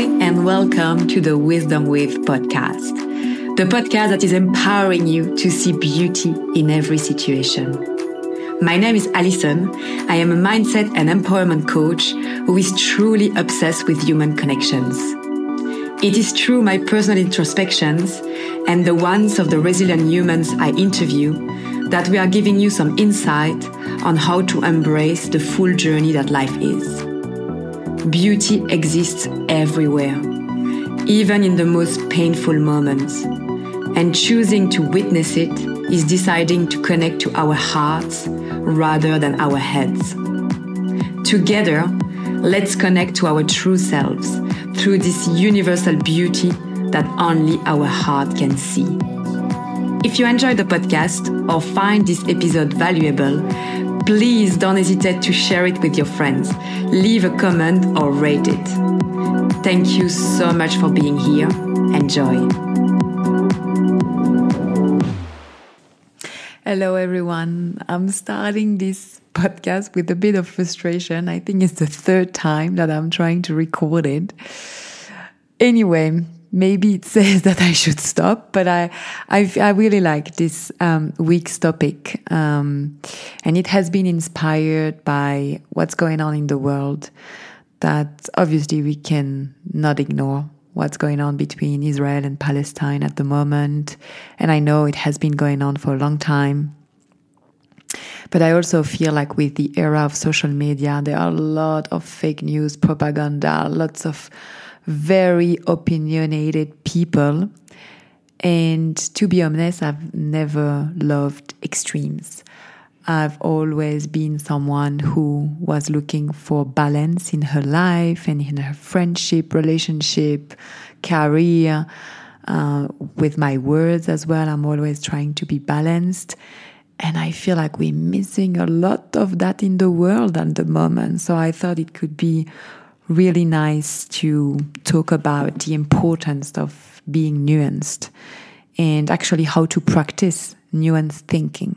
And welcome to the Wisdom With podcast, the podcast that is empowering you to see beauty in every situation. My name is Alison. I am a mindset and empowerment coach who is truly obsessed with human connections. It is through my personal introspections and the ones of the resilient humans I interview that we are giving you some insight on how to embrace the full journey that life is. Beauty exists everywhere, even in the most painful moments. And choosing to witness it is deciding to connect to our hearts rather than our heads. Together, let's connect to our true selves through this universal beauty that only our heart can see. If you enjoyed the podcast or find this episode valuable, please don't hesitate to share it with your friends. Leave a comment or rate it. Thank you so much for being here. Enjoy. Hello, everyone. I'm starting this podcast with a bit of frustration. I think it's the third time that I'm trying to record it. Anyway, maybe it says that I should stop, but I, I, I really like this um, week's topic. Um, and it has been inspired by what's going on in the world that obviously we can not ignore what's going on between Israel and Palestine at the moment. And I know it has been going on for a long time. But I also feel like with the era of social media, there are a lot of fake news, propaganda, lots of very opinionated people. And to be honest, I've never loved extremes. I've always been someone who was looking for balance in her life and in her friendship, relationship, career, uh, with my words as well. I'm always trying to be balanced. And I feel like we're missing a lot of that in the world at the moment. So I thought it could be really nice to talk about the importance of being nuanced and actually how to practice nuanced thinking.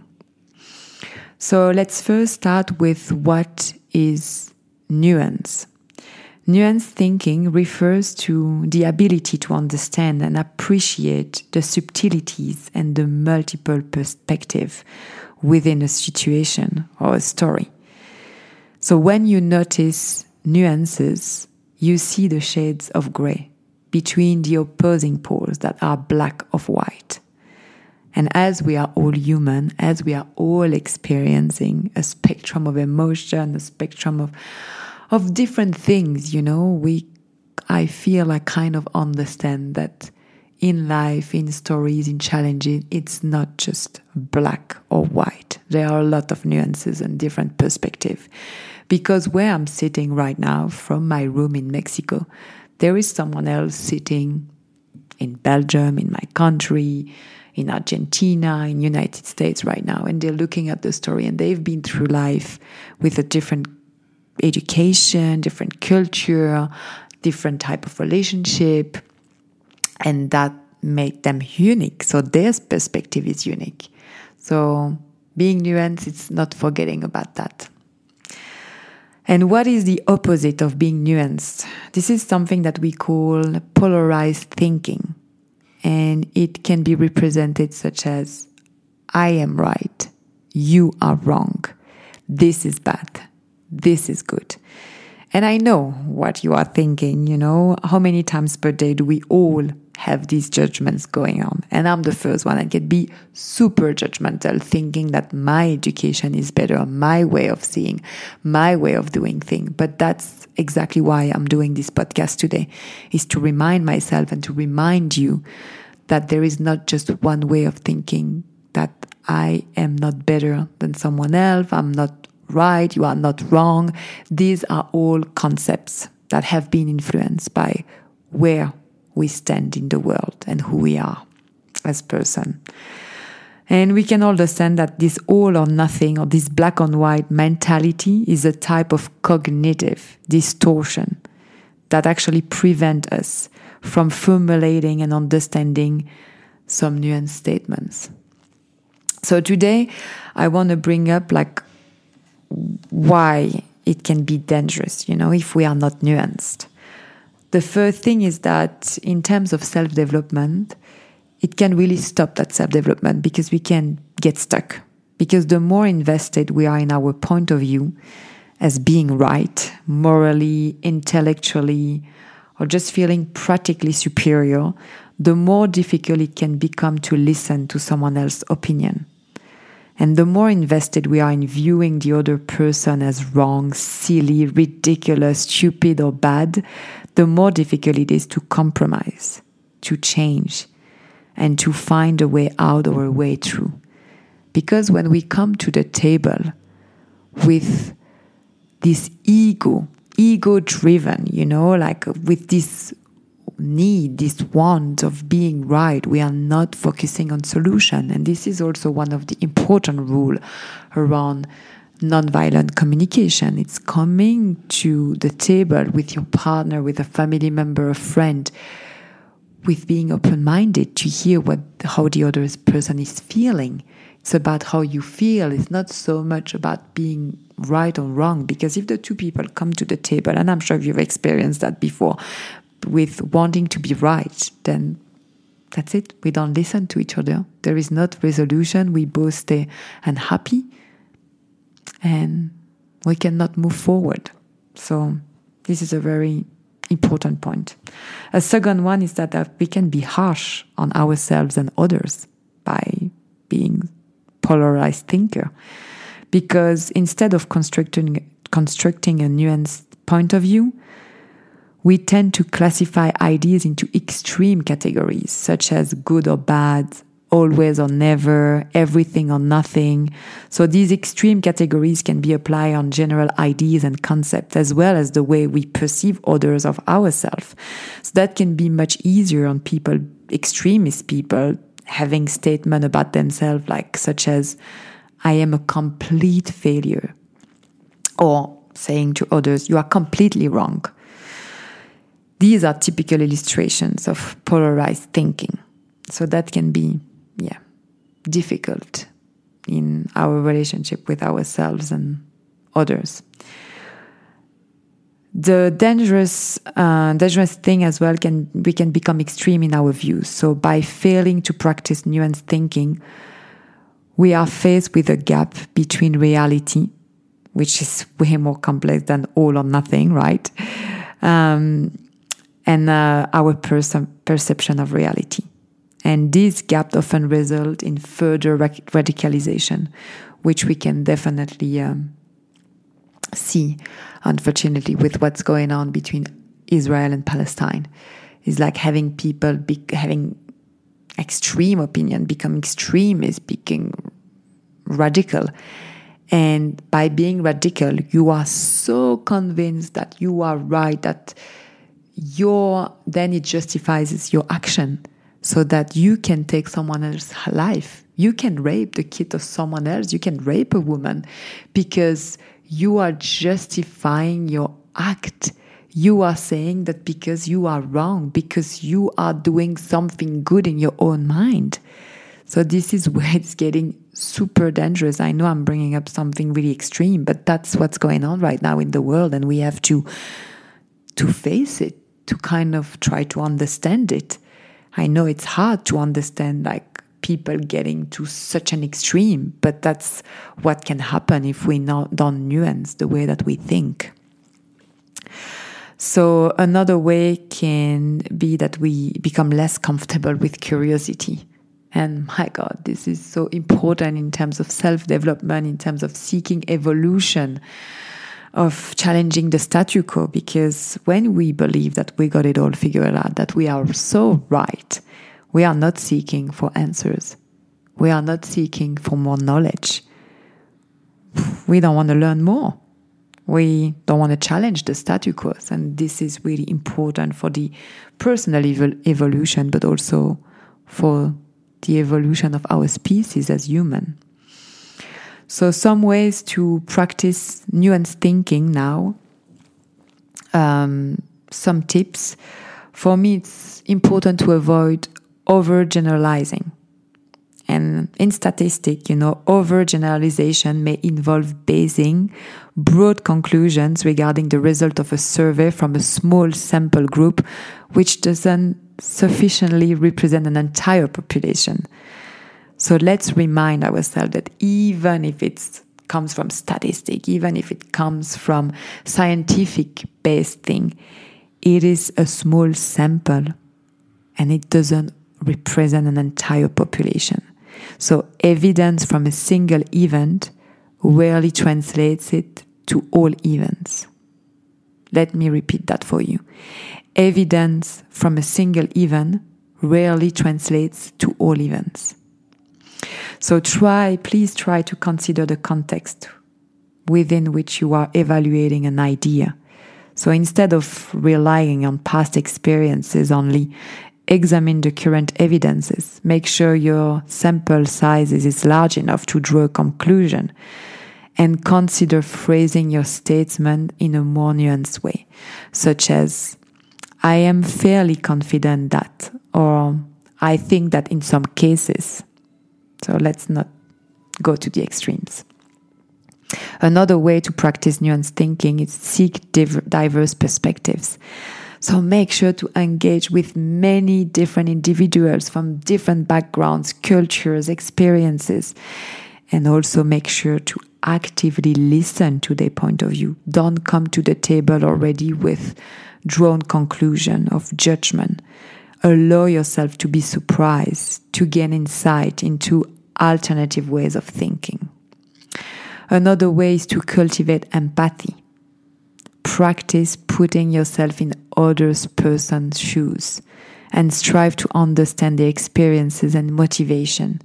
So let's first start with what is nuance. Nuanced thinking refers to the ability to understand and appreciate the subtleties and the multiple perspective within a situation or a story. So when you notice nuances, you see the shades of gray between the opposing poles that are black of white. And as we are all human, as we are all experiencing a spectrum of emotion, a spectrum of, of different things, you know, we, I feel I kind of understand that in life, in stories, in challenges, it's not just black or white. There are a lot of nuances and different perspectives. Because where I'm sitting right now, from my room in Mexico, there is someone else sitting in Belgium, in my country, in Argentina, in United States right now, and they're looking at the story and they've been through life with a different education, different culture, different type of relationship, and that made them unique. So their perspective is unique. So being nuanced, it's not forgetting about that. And what is the opposite of being nuanced? This is something that we call polarized thinking. And it can be represented such as I am right, you are wrong, this is bad, this is good. And I know what you are thinking, you know, how many times per day do we all have these judgments going on. And I'm the first one that can be super judgmental, thinking that my education is better, my way of seeing, my way of doing things. But that's exactly why I'm doing this podcast today, is to remind myself and to remind you that there is not just one way of thinking, that I am not better than someone else, I'm not right, you are not wrong. These are all concepts that have been influenced by where we stand in the world and who we are as person. And we can understand that this all or nothing or this black and white mentality is a type of cognitive distortion that actually prevent us from formulating and understanding some nuanced statements. So today I want to bring up like why it can be dangerous, you know, if we are not nuanced The first thing is that in terms of self development, it can really stop that self development because we can get stuck. Because the more invested we are in our point of view as being right, morally, intellectually, or just feeling practically superior, the more difficult it can become to listen to someone else's opinion. And the more invested we are in viewing the other person as wrong, silly, ridiculous, stupid, or bad, the more difficult it is to compromise, to change, and to find a way out or a mm-hmm. way through. Because when we come to the table with this ego, ego driven, you know, like uh, with this need, this want of being right. We are not focusing on solution. And this is also one of the important rule around nonviolent communication. It's coming to the table with your partner, with a family member, a friend, with being open-minded to hear what how the other person is feeling. It's about how you feel. It's not so much about being right or wrong because if the two people come to the table and i'm sure you've experienced that before with wanting to be right, then that's it. We don't listen to each other. There is not resolution. We both stay unhappy and we cannot move forward. So, this is a very important point. A second one is that uh, we can be harsh on ourselves and others by being polarized thinker. Because instead of constructing, constructing a nuanced point of view, we tend to classify ideas into extreme categories, such as good or bad, always or never, everything or nothing. So these extreme categories can be applied on general ideas and concepts, as well as the way we perceive others of ourselves. So that can be much easier on people, extremist people, having statement about themselves like such as, I am a complete failure. Or saying to others, you are completely wrong. These are typical illustrations of polarized thinking. So that can be, yeah, difficult in our relationship with ourselves and others. The dangerous, uh, dangerous thing as well can we can become extreme in our views. So by failing to practice nuanced thinking, we are faced with a gap between reality, which is way more complex than all or nothing, right? Um, and uh, our perce- perception of reality. And this gap often result in further radicalization, which we can definitely um, see, unfortunately, with what's going on between Israel and Palestine. Is like having people be, having extreme opinion become extremist, becoming radical. And by being radical, you are so convinced that you are right, that your then it justifies your action so that you can take someone else's life. You can rape the kid of someone else. You can rape a woman because you are justifying your act. You are saying that because you are wrong because you are doing something good in your own mind. So this is where it's getting super dangerous. I know i'm bringing up something really extreme but that's what's going on right now in the world and we have to to face it to kind of try to understand it. I know it's hard to understand like people getting to such an extreme, but that's what can happen if we not, don't nuance the way that we think. So another way can be that we become less comfortable with curiosity. And my God, this is so important in terms of self development, in terms of seeking evolution of challenging the statu quo because when we believe that we got it all figured out, that we are so right, we are not seeking for answers. We are not seeking for more knowledge. We don't want to learn more. We don't want to challenge the statu quo. And this is really important for the personal ev- evolution, but also for the evolution of our species as human. So some ways to practice nuanced thinking now. Um, some tips. For me, it's important to avoid overgeneralizing And in statistics, you know, overgeneralization may involve basing broad conclusions regarding the result of a survey from a small sample group, which doesn't sufficiently represent an entire population. So let's remind ourselves that even if it comes from statistic, even if it comes from scientific based thing, it is a small sample and it doesn't represent an entire population. So evidence from a single event rarely translates it to all events. Let me repeat that for you. Evidence from a single event rarely translates to all events. So try, please try to consider the context within which you are evaluating an idea. So instead of relying on past experiences only, examine the current evidences. Make sure your sample size is large enough to draw a conclusion. And consider phrasing your statement in a more nuanced way, such as, I am fairly confident that, or I think that in some cases. So let's not go to the extremes. Another way to practice nuanced thinking is seek diverse perspectives. So make sure to engage with many different individuals from different backgrounds, cultures, experiences, and also make sure to actively listen to their point of view. Don't come to the table already with drawn conclusion of judgment. Allow yourself to be surprised, to gain insight into alternative ways of thinking. Another way is to cultivate empathy. Practice putting yourself in other person's shoes and strive to understand their experiences and motivation.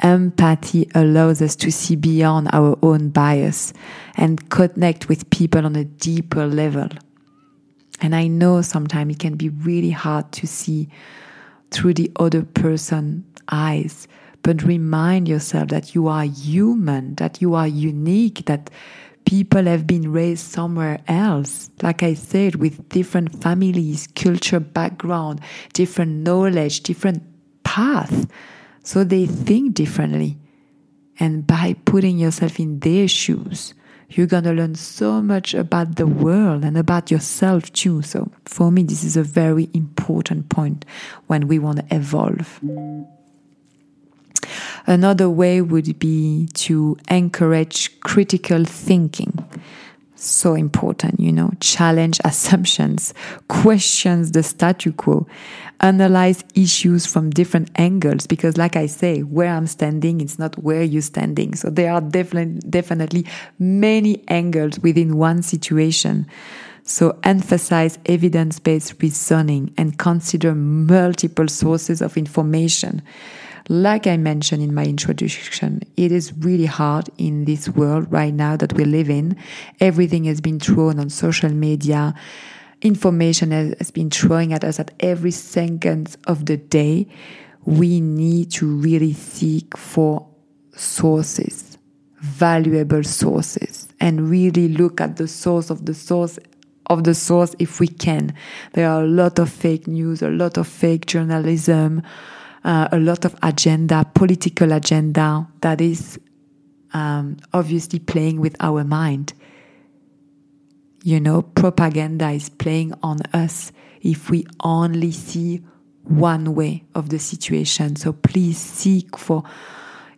Empathy allows us to see beyond our own bias and connect with people on a deeper level. And I know sometimes it can be really hard to see through the other person's eyes but remind yourself that you are human, that you are unique, that people have been raised somewhere else. Like I said, with different families, culture, background, different knowledge, different path. So they think differently. And by putting yourself in their shoes, you're going to learn so much about the world and about yourself too. So for me, this is a very important point when we want to evolve. Another way would be to encourage critical thinking. So important, you know, challenge assumptions, questions the statu quo, analyze issues from different angles. Because, like I say, where I'm standing, it's not where you're standing. So there are definitely, definitely many angles within one situation. So emphasize evidence based reasoning and consider multiple sources of information. Like I mentioned in my introduction, it is really hard in this world right now that we live in. Everything has been thrown on social media. Information has been throwing at us at every second of the day. We need to really seek for sources, valuable sources, and really look at the source of the source of the source if we can. There are a lot of fake news, a lot of fake journalism, uh, a lot of agenda, political agenda that is um, obviously playing with our mind. You know, propaganda is playing on us if we only see one way of the situation. So please seek for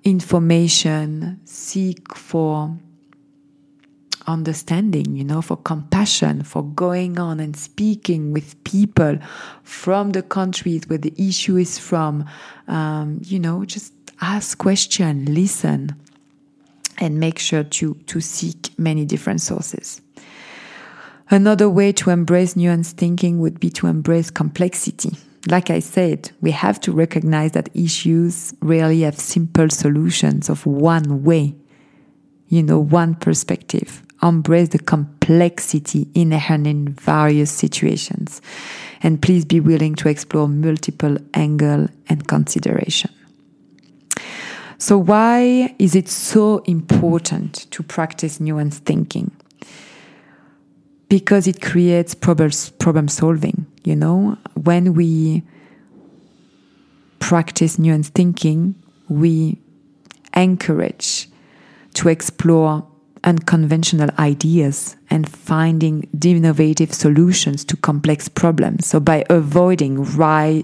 information, seek for understanding, you know, for compassion, for going on and speaking with people from the countries where the issue is from. Um, you know, just ask question, listen, and make sure to, to seek many different sources. Another way to embrace nuanced thinking would be to embrace complexity. Like I said, we have to recognize that issues rarely have simple solutions of one way, you know, one perspective embrace the complexity inherent in various situations. And please be willing to explore multiple angle and consideration. So why is it so important to practice nuanced thinking? Because it creates problem solving, you know? When we practice nuanced thinking, we encourage to explore unconventional ideas and finding innovative solutions to complex problems. So by avoiding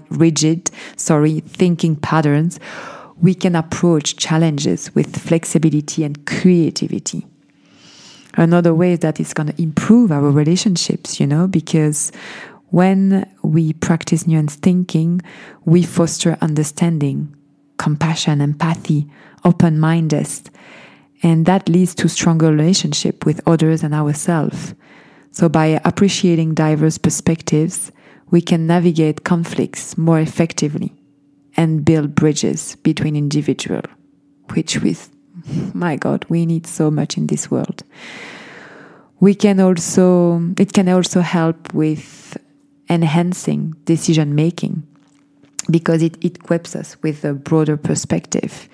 rigid, sorry, thinking patterns, we can approach challenges with flexibility and creativity. Another way is that it's going to improve our relationships, you know, because when we practice nuanced thinking, we foster understanding, compassion, empathy, open mindedness, and that leads to stronger relationship with others and ourselves. So by appreciating diverse perspectives, we can navigate conflicts more effectively and build bridges between individuals, which with my God, we need so much in this world. We can also, it can also help with enhancing decision making because it equips us with a broader perspective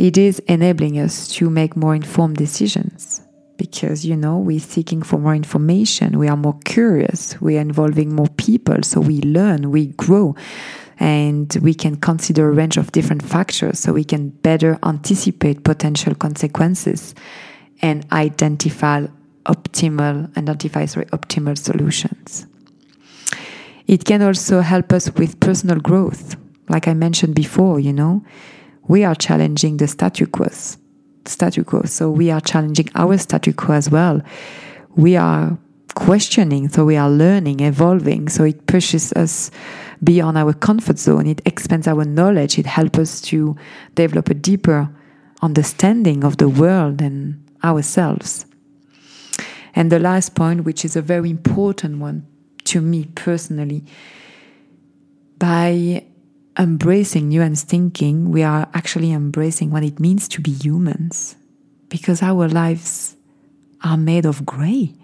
it is enabling us to make more informed decisions because you know we're seeking for more information. We are more curious. We are involving more people. So we learn we grow and we can consider a range of different factors. So we can better anticipate potential consequences and identify optimal identify sorry optimal solutions. It can also help us with personal growth. Like i mentioned before you know we are challenging the statu quo. Statu quo. So we are challenging our statu quo as well. We are questioning, so we are learning, evolving. So it pushes us beyond our comfort zone. It expands our knowledge. It helps us to develop a deeper understanding of the world and ourselves. And the last point, which is a very important one to me personally, by embracing nuanced thinking, we are actually embracing what it means to be humans because our lives are made of gray.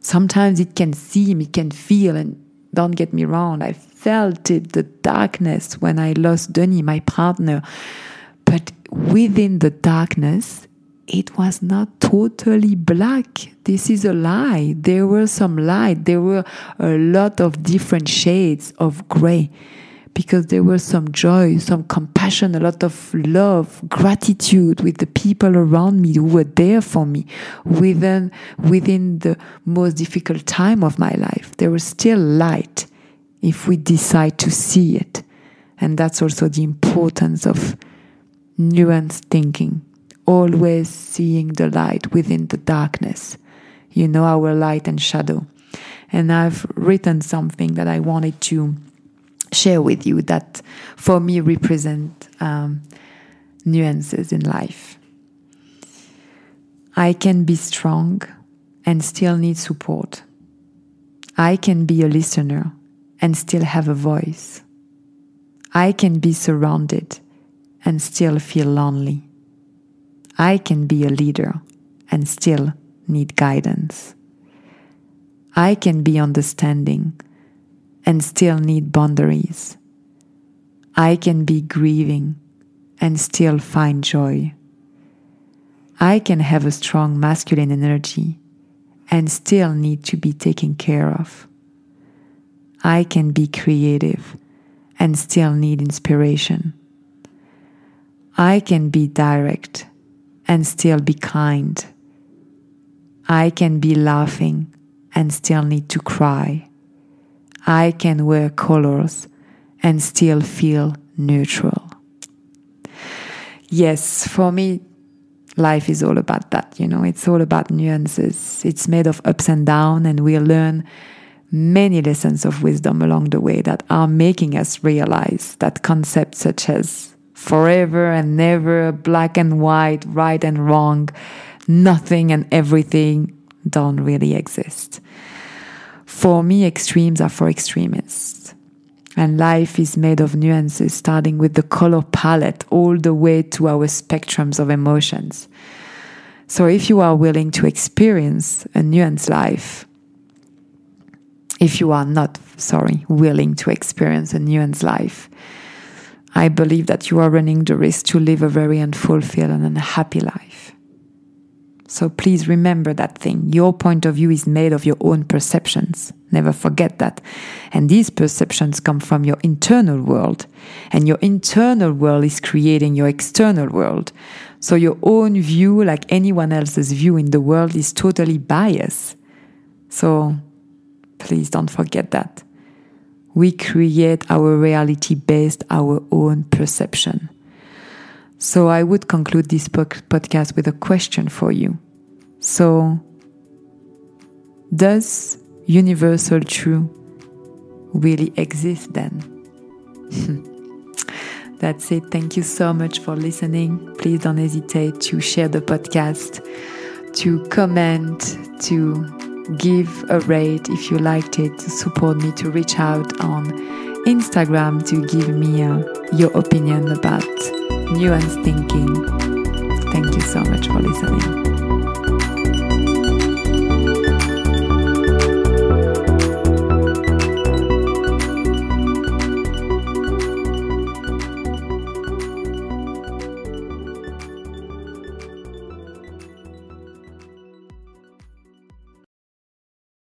Sometimes it can seem, it can feel, and don't get me wrong, I felt it, the darkness when I lost Denis, my partner. But within the darkness, it was not totally black. This is a lie. There were some light. There were a lot of different shades of gray because there was some joy, some compassion, a lot of love, gratitude with the people around me who were there for me within, within the most difficult time of my life. There was still light if we decide to see it. And that's also the importance of nuanced thinking, always seeing the light within the darkness. You know, our light and shadow. And I've written something that I wanted to share with you that for me represent um, nuances in life. I can be strong and still need support. I can be a listener and still have a voice. I can be surrounded and still feel lonely. I can be a leader and still need guidance. I can be understanding and still need boundaries. I can be grieving and still find joy. I can have a strong masculine energy and still need to be taken care of. I can be creative and still need inspiration. I can be direct and still be kind. I can be laughing and still need to cry. I can wear colors and still feel neutral. Yes, for me, life is all about that. You know, it's all about nuances. It's made of ups and downs, and we learn many lessons of wisdom along the way that are making us realize that concepts such as forever and never, black and white, right and wrong, nothing and everything don't really exist. For me, extremes are for extremists. And life is made of nuances, starting with the color palette all the way to our spectrums of emotions. So, if you are willing to experience a nuanced life, if you are not, sorry, willing to experience a nuanced life, I believe that you are running the risk to live a very unfulfilled and unhappy life. So please remember that thing. Your point of view is made of your own perceptions. Never forget that. And these perceptions come from your internal world. And your internal world is creating your external world. So your own view, like anyone else's view in the world, is totally biased. So please don't forget that. We create our reality based our own perception. So I would conclude this podcast with a question for you. So, does universal truth really exist then? That's it. Thank you so much for listening. Please don't hesitate to share the podcast, to comment, to give a rate if you liked it, to support me, to reach out on Instagram to give me uh, your opinion about nuanced thinking. Thank you so much for listening.